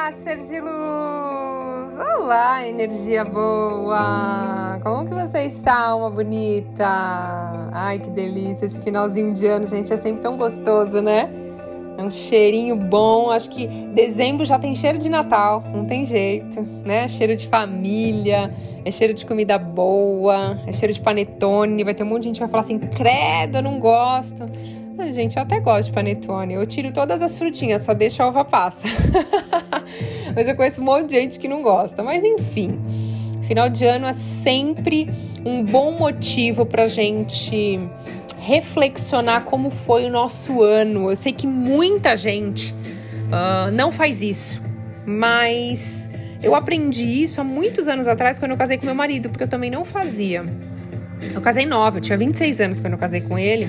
Olá, ser de luz! Olá, energia boa! Como que você está, alma bonita? Ai, que delícia! Esse finalzinho de ano, gente, é sempre tão gostoso, né? É um cheirinho bom. Acho que dezembro já tem cheiro de Natal, não tem jeito, né? Cheiro de família, é cheiro de comida boa, é cheiro de panetone. Vai ter um monte de gente que vai falar assim: credo, eu não gosto. Ah, gente, eu até gosto de panetone. Eu tiro todas as frutinhas, só deixo a uva passa. Mas eu conheço um monte de gente que não gosta. Mas enfim, final de ano é sempre um bom motivo pra gente reflexionar como foi o nosso ano. Eu sei que muita gente uh, não faz isso, mas eu aprendi isso há muitos anos atrás quando eu casei com meu marido, porque eu também não fazia. Eu casei nova, eu tinha 26 anos quando eu casei com ele.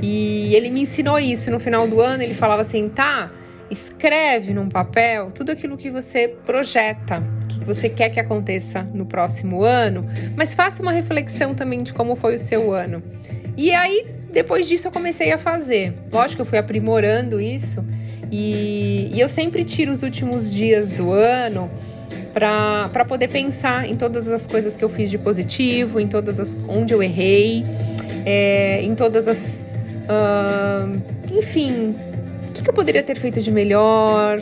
E ele me ensinou isso no final do ano. Ele falava assim: tá, escreve num papel tudo aquilo que você projeta, que você quer que aconteça no próximo ano, mas faça uma reflexão também de como foi o seu ano. E aí, depois disso, eu comecei a fazer. Lógico que eu fui aprimorando isso. E, e eu sempre tiro os últimos dias do ano para poder pensar em todas as coisas que eu fiz de positivo, em todas as onde eu errei, é, em todas as Uh, enfim, o que, que, eu poderia ter feito de melhor?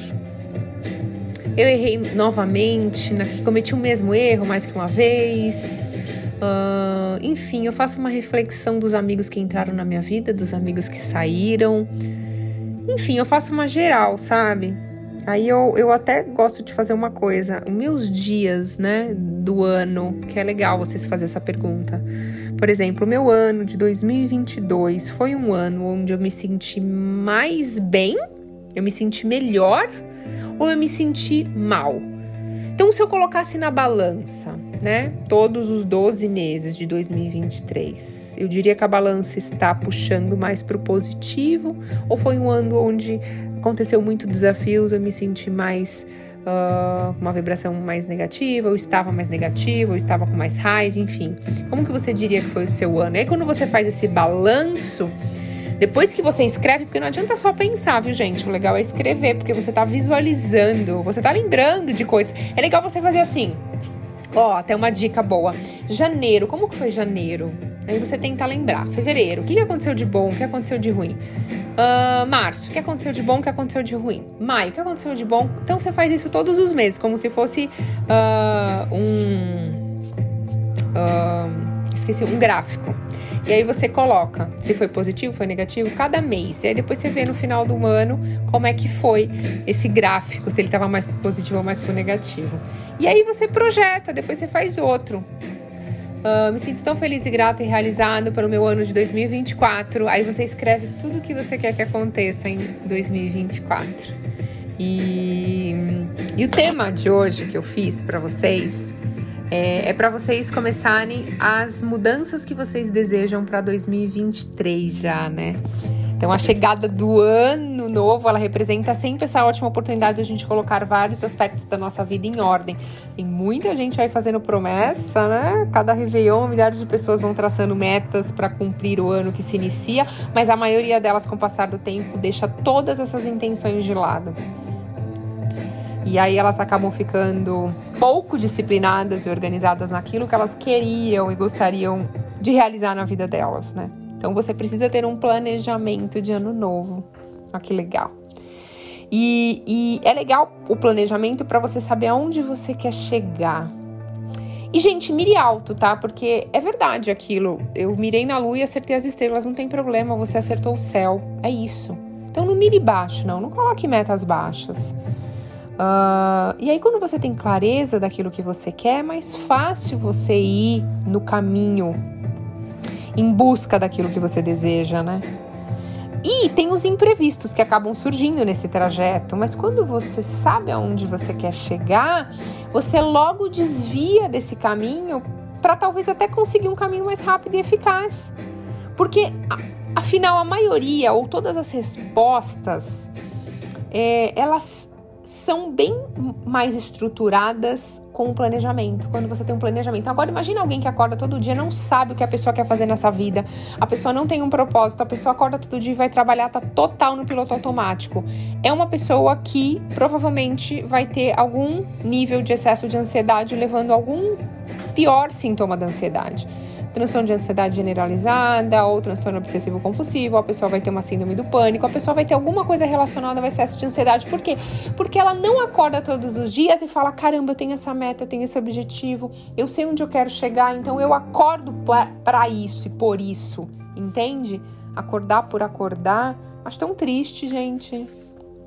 Eu errei novamente, na, cometi o mesmo erro mais que uma vez. Uh, enfim, eu faço uma reflexão dos amigos que entraram na minha vida, dos amigos que saíram. Enfim, eu faço uma geral, sabe? Aí eu, eu até gosto de fazer uma coisa. Meus dias, né, do ano, que é legal vocês fazer essa pergunta. Por exemplo, meu ano de 2022 foi um ano onde eu me senti mais bem, eu me senti melhor ou eu me senti mal. Então, se eu colocasse na balança, né, todos os 12 meses de 2023, eu diria que a balança está puxando mais para o positivo ou foi um ano onde aconteceu muito desafios, eu me senti mais uh, uma vibração mais negativa, ou estava mais negativa, ou estava com mais raiva, enfim. Como que você diria que foi o seu ano? E aí quando você faz esse balanço, depois que você escreve, porque não adianta só pensar, viu, gente? O legal é escrever, porque você tá visualizando, você tá lembrando de coisas. É legal você fazer assim. Ó, até uma dica boa. Janeiro, como que foi janeiro? Aí você tenta lembrar. Fevereiro, o que aconteceu de bom, o que aconteceu de ruim? Uh, março, o que aconteceu de bom, o que aconteceu de ruim? Maio, o que aconteceu de bom? Então você faz isso todos os meses, como se fosse uh, um. Uh, esqueci, um gráfico. E aí você coloca se foi positivo, foi negativo, cada mês. E aí depois você vê no final do ano como é que foi esse gráfico, se ele estava mais positivo ou mais pro negativo. E aí você projeta, depois você faz outro. Uh, me sinto tão feliz e grata e realizado pelo meu ano de 2024. Aí você escreve tudo o que você quer que aconteça em 2024. E, e o tema de hoje que eu fiz para vocês é, é para vocês começarem as mudanças que vocês desejam para 2023 já, né? Então, a chegada do ano novo, ela representa sempre essa ótima oportunidade de a gente colocar vários aspectos da nossa vida em ordem. Tem muita gente aí fazendo promessa, né? Cada Réveillon, milhares de pessoas vão traçando metas para cumprir o ano que se inicia, mas a maioria delas, com o passar do tempo, deixa todas essas intenções de lado. E aí elas acabam ficando pouco disciplinadas e organizadas naquilo que elas queriam e gostariam de realizar na vida delas, né? Então você precisa ter um planejamento de ano novo. Olha que legal. E, e é legal o planejamento para você saber aonde você quer chegar. E, gente, mire alto, tá? Porque é verdade aquilo. Eu mirei na lua e acertei as estrelas, não tem problema, você acertou o céu. É isso. Então não mire baixo, não. Não coloque metas baixas. Uh, e aí, quando você tem clareza daquilo que você quer, é mais fácil você ir no caminho em busca daquilo que você deseja, né? E tem os imprevistos que acabam surgindo nesse trajeto, mas quando você sabe aonde você quer chegar, você logo desvia desse caminho para talvez até conseguir um caminho mais rápido e eficaz. Porque, afinal, a maioria ou todas as respostas, é, elas são bem mais estruturadas com o planejamento, quando você tem um planejamento. Agora, imagine alguém que acorda todo dia não sabe o que a pessoa quer fazer nessa vida, a pessoa não tem um propósito, a pessoa acorda todo dia e vai trabalhar, tá total no piloto automático. É uma pessoa que provavelmente vai ter algum nível de excesso de ansiedade, levando a algum pior sintoma da ansiedade transtorno de ansiedade generalizada ou transtorno obsessivo compulsivo, a pessoa vai ter uma síndrome do pânico, a pessoa vai ter alguma coisa relacionada ao excesso de ansiedade. Por quê? Porque ela não acorda todos os dias e fala: caramba, eu tenho essa meta, eu tenho esse objetivo, eu sei onde eu quero chegar, então eu acordo para isso e por isso, entende? Acordar por acordar. Acho tão triste, gente.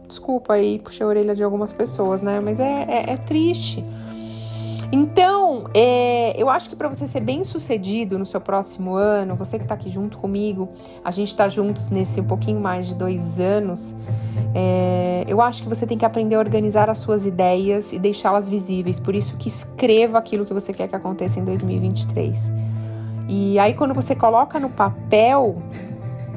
Desculpa aí, puxei a orelha de algumas pessoas, né? Mas é, é, é triste. Então, é, eu acho que para você ser bem sucedido no seu próximo ano, você que está aqui junto comigo, a gente está juntos nesse um pouquinho mais de dois anos. É, eu acho que você tem que aprender a organizar as suas ideias e deixá-las visíveis. Por isso que escreva aquilo que você quer que aconteça em 2023. E aí, quando você coloca no papel,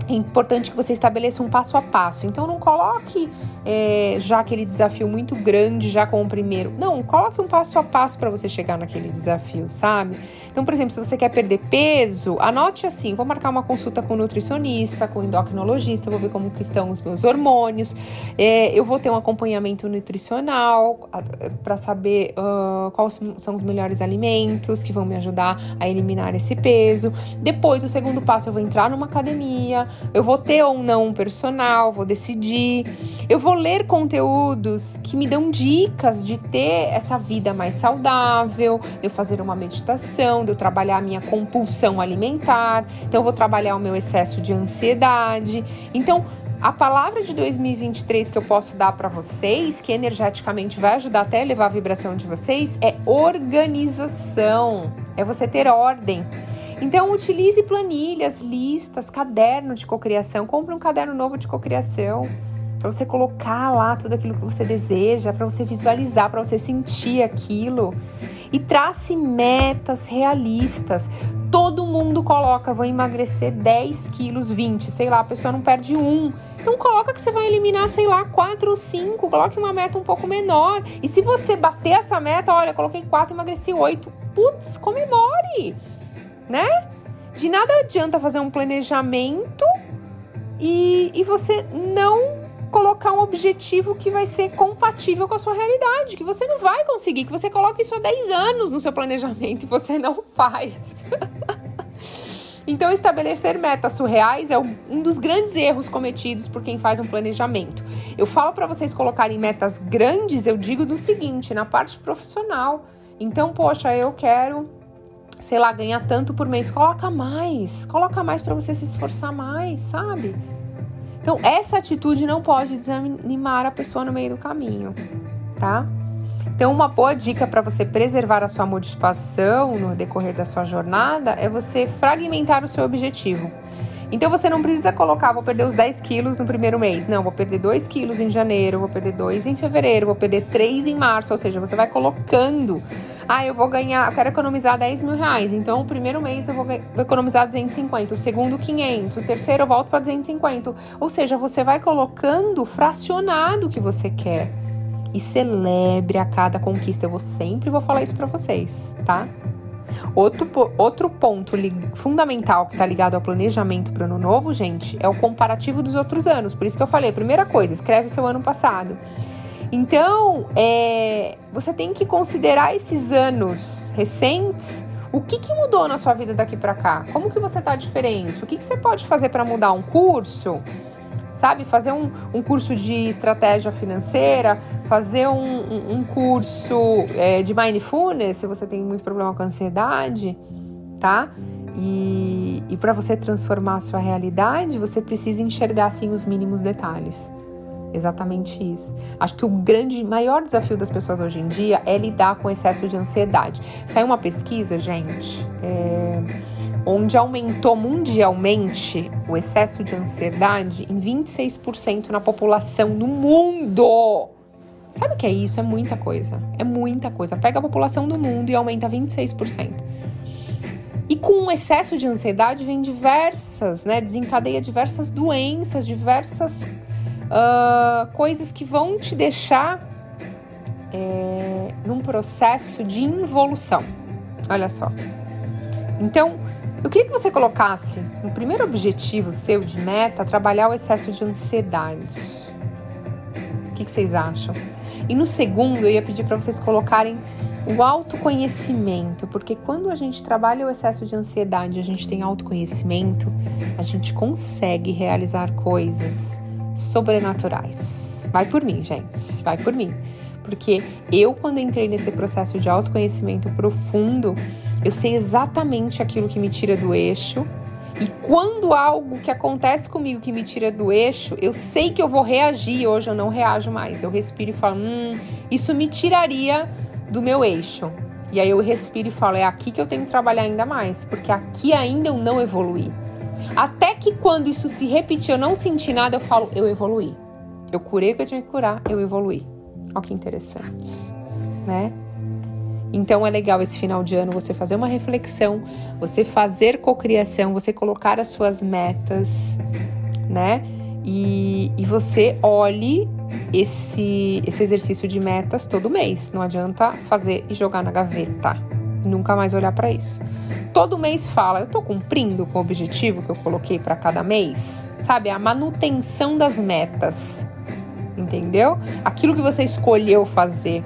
é importante que você estabeleça um passo a passo. Então, não coloque é, já aquele desafio muito grande já com o primeiro. Não, coloque um passo a passo para você chegar naquele desafio, sabe? Então, por exemplo, se você quer perder peso, anote assim: vou marcar uma consulta com nutricionista, com endocrinologista, vou ver como que estão os meus hormônios. É, eu vou ter um acompanhamento nutricional para saber uh, quais são os melhores alimentos que vão me ajudar a eliminar esse peso. Depois, o segundo passo, eu vou entrar numa academia, eu vou ter ou não um personal, vou decidir. Eu vou ler conteúdos que me dão dicas de ter essa vida mais saudável, eu fazer uma meditação, de eu trabalhar a minha compulsão alimentar, então eu vou trabalhar o meu excesso de ansiedade. Então, a palavra de 2023 que eu posso dar para vocês, que energeticamente vai ajudar até a elevar a vibração de vocês, é organização. É você ter ordem. Então, utilize planilhas, listas, caderno de cocriação. Compre um caderno novo de cocriação para você colocar lá tudo aquilo que você deseja, para você visualizar, para você sentir aquilo. E trace metas realistas. Todo mundo coloca, vou emagrecer 10 quilos, 20, sei lá, a pessoa não perde um. Então coloca que você vai eliminar, sei lá, 4 ou 5, coloque uma meta um pouco menor. E se você bater essa meta, olha, coloquei 4, emagreci 8. Putz, comemore, né? De nada adianta fazer um planejamento e, e você não colocar um objetivo que vai ser compatível com a sua realidade, que você não vai conseguir, que você coloca isso há 10 anos no seu planejamento e você não faz. então, estabelecer metas surreais é um dos grandes erros cometidos por quem faz um planejamento. Eu falo para vocês colocarem metas grandes, eu digo do seguinte, na parte profissional. Então, poxa, eu quero sei lá, ganhar tanto por mês, coloca mais, coloca mais para você se esforçar mais, sabe? Então, essa atitude não pode desanimar a pessoa no meio do caminho, tá? Então, uma boa dica para você preservar a sua motivação no decorrer da sua jornada é você fragmentar o seu objetivo. Então você não precisa colocar, vou perder os 10 quilos no primeiro mês. Não, vou perder 2 quilos em janeiro, vou perder 2 em fevereiro, vou perder 3 em março. Ou seja, você vai colocando. Ah, eu vou ganhar, eu quero economizar 10 mil reais. Então, o primeiro mês eu vou, vou economizar 250, o segundo 500, o terceiro eu volto para 250. Ou seja, você vai colocando fracionado o que você quer. E celebre a cada conquista. Eu sempre vou falar isso para vocês, tá? Outro, outro ponto fundamental que está ligado ao planejamento para o ano novo, gente, é o comparativo dos outros anos. Por isso que eu falei, primeira coisa, escreve o seu ano passado. Então, é, você tem que considerar esses anos recentes. O que, que mudou na sua vida daqui para cá? Como que você está diferente? O que, que você pode fazer para mudar um curso? sabe? Fazer um, um curso de estratégia financeira, fazer um, um, curso é, de mindfulness, se você tem muito problema com ansiedade, tá? E, e para você transformar a sua realidade, você precisa enxergar assim os mínimos detalhes. Exatamente isso. Acho que o grande, maior desafio das pessoas hoje em dia é lidar com excesso de ansiedade. Saiu uma pesquisa, gente, é, onde aumentou mundialmente o excesso de ansiedade em 26% na população do mundo. Sabe o que é isso? É muita coisa. É muita coisa. Pega a população do mundo e aumenta 26%. E com o excesso de ansiedade vem diversas, né? Desencadeia diversas doenças, diversas uh, coisas que vão te deixar é, num processo de involução. Olha só. Então, eu queria que você colocasse no primeiro objetivo seu de meta trabalhar o excesso de ansiedade. O que, que vocês acham? E no segundo, eu ia pedir para vocês colocarem o autoconhecimento, porque quando a gente trabalha o excesso de ansiedade, a gente tem autoconhecimento, a gente consegue realizar coisas sobrenaturais. Vai por mim, gente, vai por mim. Porque eu, quando entrei nesse processo de autoconhecimento profundo, eu sei exatamente aquilo que me tira do eixo. E quando algo que acontece comigo que me tira do eixo, eu sei que eu vou reagir. Hoje eu não reajo mais. Eu respiro e falo: hum, isso me tiraria do meu eixo. E aí eu respiro e falo: é aqui que eu tenho que trabalhar ainda mais, porque aqui ainda eu não evoluí. Até que quando isso se repetir, eu não senti nada, eu falo: eu evoluí. Eu curei o que eu tinha que curar, eu evoluí. Olha que interessante, né? Então é legal esse final de ano você fazer uma reflexão, você fazer cocriação, você colocar as suas metas, né? E, e você olhe esse, esse exercício de metas todo mês. Não adianta fazer e jogar na gaveta. Nunca mais olhar para isso. Todo mês fala, eu tô cumprindo com o objetivo que eu coloquei para cada mês? Sabe, a manutenção das metas. Entendeu? Aquilo que você escolheu fazer.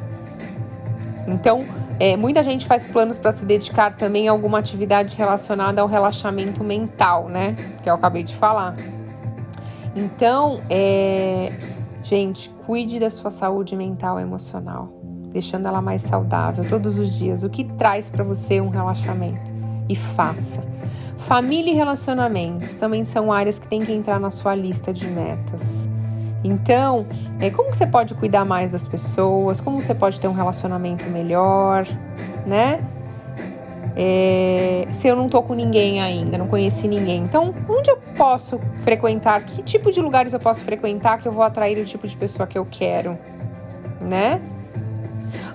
Então, é, muita gente faz planos para se dedicar também a alguma atividade relacionada ao relaxamento mental, né? Que eu acabei de falar. Então, é, gente, cuide da sua saúde mental e emocional, deixando ela mais saudável todos os dias. O que traz para você um relaxamento? E faça. Família e relacionamentos também são áreas que tem que entrar na sua lista de metas. Então, é, como você pode cuidar mais das pessoas? Como você pode ter um relacionamento melhor, né? É, se eu não tô com ninguém ainda, não conheci ninguém. Então, onde eu posso frequentar? Que tipo de lugares eu posso frequentar que eu vou atrair o tipo de pessoa que eu quero, né?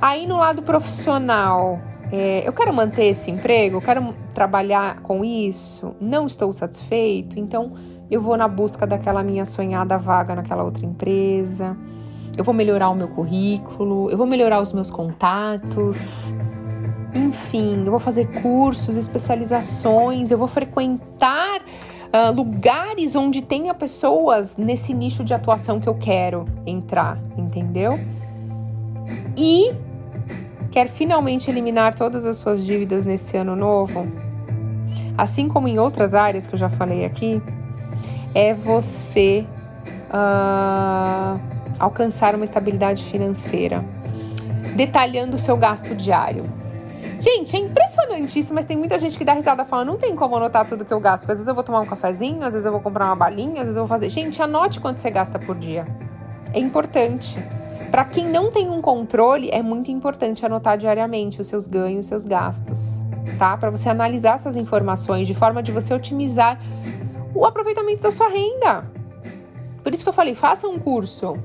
Aí no lado profissional, é, eu quero manter esse emprego, eu quero trabalhar com isso, não estou satisfeito, então eu vou na busca daquela minha sonhada vaga naquela outra empresa. Eu vou melhorar o meu currículo, eu vou melhorar os meus contatos. Enfim, eu vou fazer cursos, especializações, eu vou frequentar uh, lugares onde tenha pessoas nesse nicho de atuação que eu quero entrar, entendeu? E quer finalmente eliminar todas as suas dívidas nesse ano novo? Assim como em outras áreas que eu já falei aqui, é você uh, alcançar uma estabilidade financeira, detalhando o seu gasto diário. Gente, é impressionante isso, mas tem muita gente que dá risada falando, não tem como anotar tudo que eu gasto, às vezes eu vou tomar um cafezinho, às vezes eu vou comprar uma balinha, às vezes eu vou fazer. Gente, anote quanto você gasta por dia. É importante. Para quem não tem um controle, é muito importante anotar diariamente os seus ganhos, os seus gastos, tá? Para você analisar essas informações de forma de você otimizar o aproveitamento da sua renda. Por isso que eu falei, faça um curso,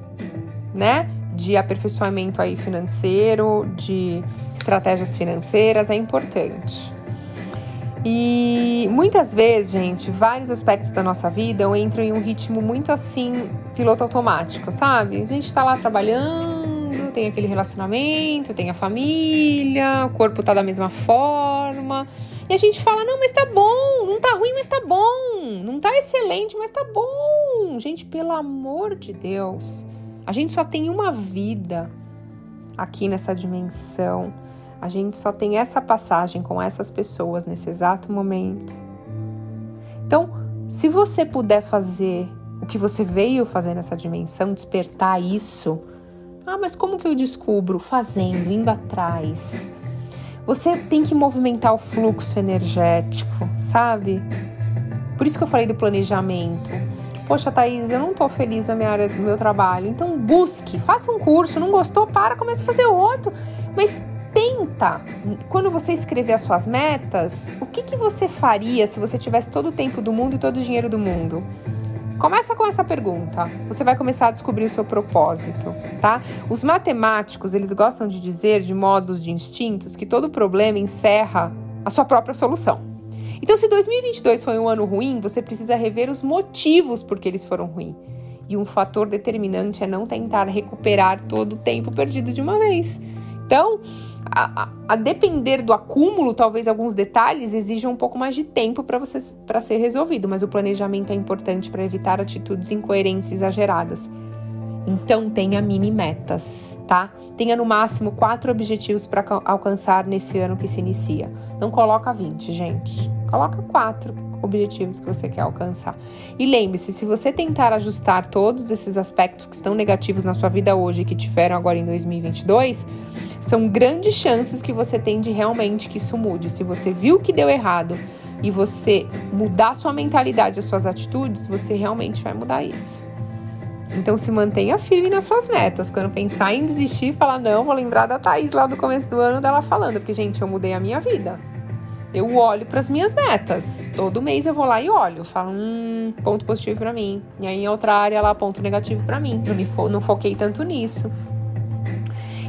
né? De aperfeiçoamento aí financeiro, de estratégias financeiras é importante. E muitas vezes, gente, vários aspectos da nossa vida entram em um ritmo muito assim, piloto automático, sabe? A gente tá lá trabalhando, tem aquele relacionamento, tem a família, o corpo tá da mesma forma. E a gente fala: não, mas tá bom, não tá ruim, mas tá bom, não tá excelente, mas tá bom. Gente, pelo amor de Deus, a gente só tem uma vida aqui nessa dimensão. A gente só tem essa passagem com essas pessoas nesse exato momento. Então, se você puder fazer o que você veio fazer nessa dimensão, despertar isso. Ah, mas como que eu descubro? Fazendo, indo atrás. Você tem que movimentar o fluxo energético, sabe? Por isso que eu falei do planejamento. Poxa, Thaís, eu não tô feliz na minha área do meu trabalho. Então busque, faça um curso. Não gostou? Para, comece a fazer outro. Mas tenta, quando você escrever as suas metas, o que, que você faria se você tivesse todo o tempo do mundo e todo o dinheiro do mundo? Começa com essa pergunta. Você vai começar a descobrir o seu propósito, tá? Os matemáticos, eles gostam de dizer de modos de instintos que todo problema encerra a sua própria solução. Então, se 2022 foi um ano ruim, você precisa rever os motivos por que eles foram ruins E um fator determinante é não tentar recuperar todo o tempo perdido de uma vez. Então, a, a, depender do acúmulo, talvez alguns detalhes exijam um pouco mais de tempo para para ser resolvido, mas o planejamento é importante para evitar atitudes incoerentes e exageradas. Então tenha mini metas, tá? Tenha no máximo quatro objetivos para alcançar nesse ano que se inicia. Não coloca 20, gente. Coloca quatro objetivos que você quer alcançar. E lembre-se, se você tentar ajustar todos esses aspectos que estão negativos na sua vida hoje e que tiveram agora em 2022, são grandes chances que você tem de realmente que isso mude. Se você viu que deu errado e você mudar sua mentalidade, as suas atitudes, você realmente vai mudar isso. Então se mantenha firme nas suas metas. Quando pensar em desistir, falar não, vou lembrar da Thaís lá do começo do ano dela falando, porque gente, eu mudei a minha vida. Eu olho para as minhas metas. Todo mês eu vou lá e olho, falo, hum, ponto positivo para mim. E aí em outra área lá ponto negativo para mim. Não me fo não foquei tanto nisso.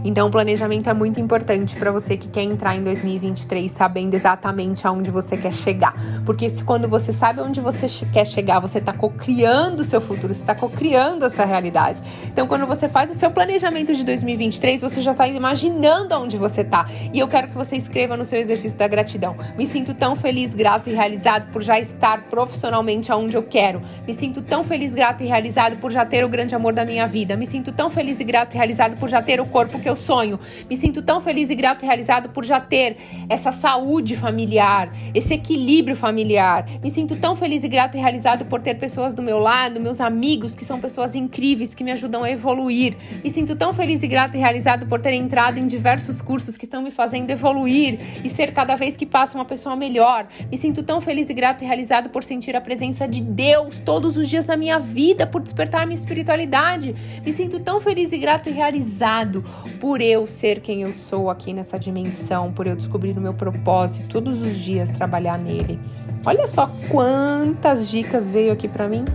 Então, o planejamento é muito importante para você que quer entrar em 2023 sabendo exatamente aonde você quer chegar. Porque se quando você sabe onde você quer chegar, você está co-criando o seu futuro, você está co-criando essa realidade. Então, quando você faz o seu planejamento de 2023, você já está imaginando aonde você está. E eu quero que você escreva no seu exercício da gratidão. Me sinto tão feliz, grato e realizado por já estar profissionalmente aonde eu quero. Me sinto tão feliz, grato e realizado por já ter o grande amor da minha vida. Me sinto tão feliz e grato e realizado por já ter o corpo que eu sonho. Me sinto tão feliz e grato e realizado por já ter essa saúde familiar, esse equilíbrio familiar. Me sinto tão feliz e grato e realizado por ter pessoas do meu lado, meus amigos, que são pessoas incríveis, que me ajudam a evoluir. Me sinto tão feliz e grato e realizado por ter entrado em diversos cursos que estão me fazendo evoluir e ser cada vez que passa uma pessoa melhor. Me sinto tão feliz e grato e realizado por sentir a presença de Deus todos os dias na minha vida, por despertar minha espiritualidade. Me sinto tão feliz e grato e realizado por eu ser quem eu sou aqui nessa dimensão, por eu descobrir o meu propósito todos os dias trabalhar nele. Olha só quantas dicas veio aqui para mim.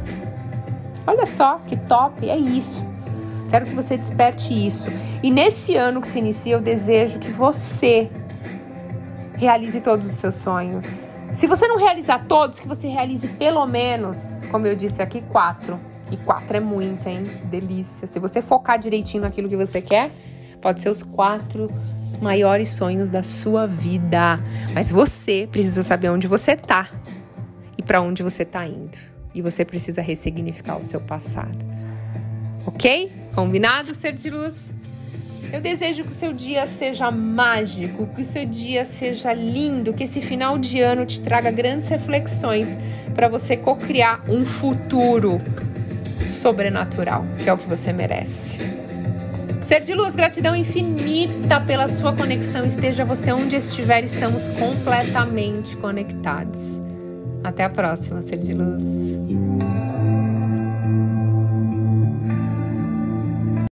Olha só que top, é isso. Quero que você desperte isso. E nesse ano que se inicia, eu desejo que você realize todos os seus sonhos. Se você não realizar todos, que você realize pelo menos, como eu disse aqui, quatro. E quatro é muito, hein? Delícia. Se você focar direitinho naquilo que você quer, Pode ser os quatro maiores sonhos da sua vida. Mas você precisa saber onde você tá e para onde você tá indo. E você precisa ressignificar o seu passado. Ok? Combinado, ser de luz? Eu desejo que o seu dia seja mágico, que o seu dia seja lindo, que esse final de ano te traga grandes reflexões para você co-criar um futuro sobrenatural, que é o que você merece. Ser de luz, gratidão infinita pela sua conexão. Esteja você onde estiver, estamos completamente conectados. Até a próxima, Ser de Luz.